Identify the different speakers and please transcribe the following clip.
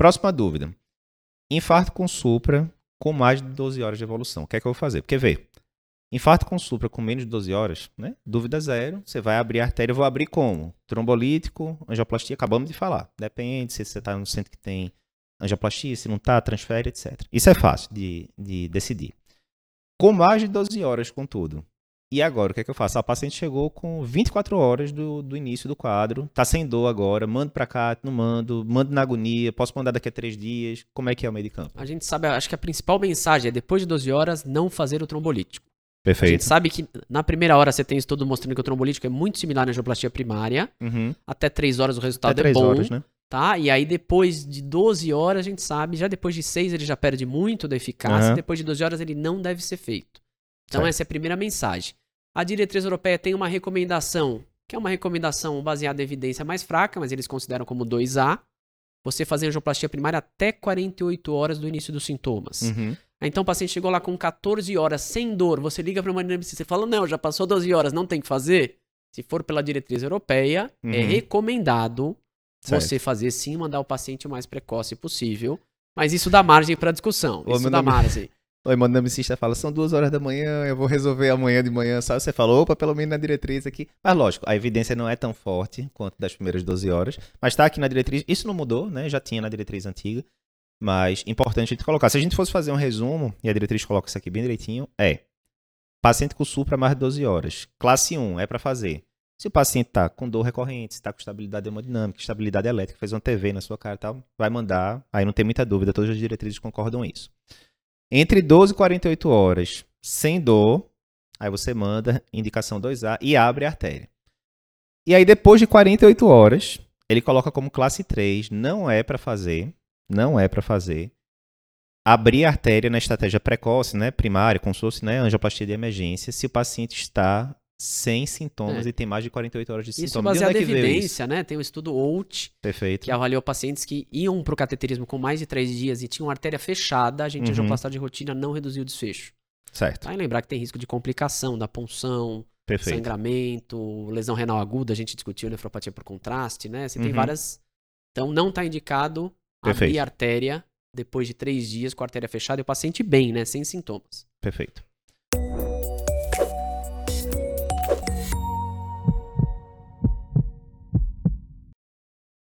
Speaker 1: Próxima dúvida. Infarto com supra com mais de 12 horas de evolução. O que é que eu vou fazer? Porque vê, infarto com supra com menos de 12 horas, né? Dúvida zero. Você vai abrir a artéria, eu vou abrir como? Trombolítico, angioplastia, acabamos de falar. Depende se você está no centro que tem angioplastia, se não está, transfere, etc. Isso é fácil de, de decidir. Com mais de 12 horas, contudo. E agora, o que é que eu faço? A paciente chegou com 24 horas do, do início do quadro, tá sem dor agora, mando para cá, não mando, mando na agonia, posso mandar daqui a três dias. Como é que é o meio de campo?
Speaker 2: A gente sabe, acho que a principal mensagem é depois de 12 horas não fazer o trombolítico.
Speaker 1: Perfeito.
Speaker 2: A gente sabe que na primeira hora você tem estudo mostrando que o trombolítico é muito similar à angioplastia primária.
Speaker 1: Uhum.
Speaker 2: Até 3 horas o resultado
Speaker 1: Até
Speaker 2: é
Speaker 1: três
Speaker 2: bom.
Speaker 1: horas, né?
Speaker 2: Tá? E aí depois de 12 horas a gente sabe, já depois de 6 ele já perde muito da eficácia,
Speaker 1: Aham.
Speaker 2: depois de 12 horas ele não deve ser feito. Então
Speaker 1: Certo.
Speaker 2: essa é a primeira mensagem. A diretriz europeia tem uma recomendação, que é uma recomendação baseada em evidência mais fraca, mas eles consideram como 2A. Você fazer angioplastia primária até 48 horas do início dos sintomas.
Speaker 1: Uhum.
Speaker 2: Então o paciente chegou lá com 14 horas sem dor, você liga para uma anestesista e fala: "Não, já passou 12 horas, não tem que fazer". Se for pela diretriz europeia, é
Speaker 1: Uhum.
Speaker 2: recomendado
Speaker 1: Certo.
Speaker 2: você fazer sim, mandar o paciente o mais precoce possível. Mas isso dá margem para discussão.
Speaker 1: Ô,
Speaker 2: Isso dá
Speaker 1: nome-
Speaker 2: margem.
Speaker 1: O hemodinamicista fala, são duas horas da manhã, eu vou resolver amanhã de manhã, sabe? Você falou, opa, pelo menos na diretriz aqui. Mas lógico, a evidência não é tão forte quanto das primeiras 12 horas, mas tá aqui na diretriz, isso não mudou, né? Já tinha na diretriz antiga, mas importante a gente colocar. Se a gente fosse fazer um resumo, e a diretriz coloca isso aqui bem direitinho, é paciente com supra mais de 12 horas. Classe 1 é para fazer. Se o paciente tá com dor recorrente, se tá com estabilidade hemodinâmica, estabilidade elétrica, fez uma TV na sua cara e tal, vai mandar, aí não tem muita dúvida, todas as diretrizes concordam isso. Entre 12 e 48 horas, sem dor, aí você manda indicação 2A e abre a artéria. E aí depois de 48 horas, ele coloca como classe 3, não é para fazer, não é para fazer abrir a artéria na estratégia precoce, né, primária, como se fosse, né, angioplastia de emergência, se o paciente está sem sintomas
Speaker 2: É.
Speaker 1: e tem mais de 48 horas de
Speaker 2: Isso
Speaker 1: sintomas.
Speaker 2: Baseado
Speaker 1: é
Speaker 2: evidência, né? Tem o estudo OUT,
Speaker 1: Perfeito.
Speaker 2: que avaliou pacientes que iam pro cateterismo com mais de 3 dias e tinham artéria fechada, a gente
Speaker 1: Uhum.
Speaker 2: angioplastia de rotina não reduziu o desfecho.
Speaker 1: Certo.
Speaker 2: E lembrar que tem risco de complicação da punção,
Speaker 1: Perfeito.
Speaker 2: sangramento, lesão renal aguda, a gente discutiu nefropatia por contraste, né? Você tem
Speaker 1: Uhum.
Speaker 2: várias. Então não tá indicado
Speaker 1: Perfeito.
Speaker 2: abrir artéria depois de três dias com a artéria fechada e o paciente bem, né? Sem sintomas.
Speaker 1: Perfeito.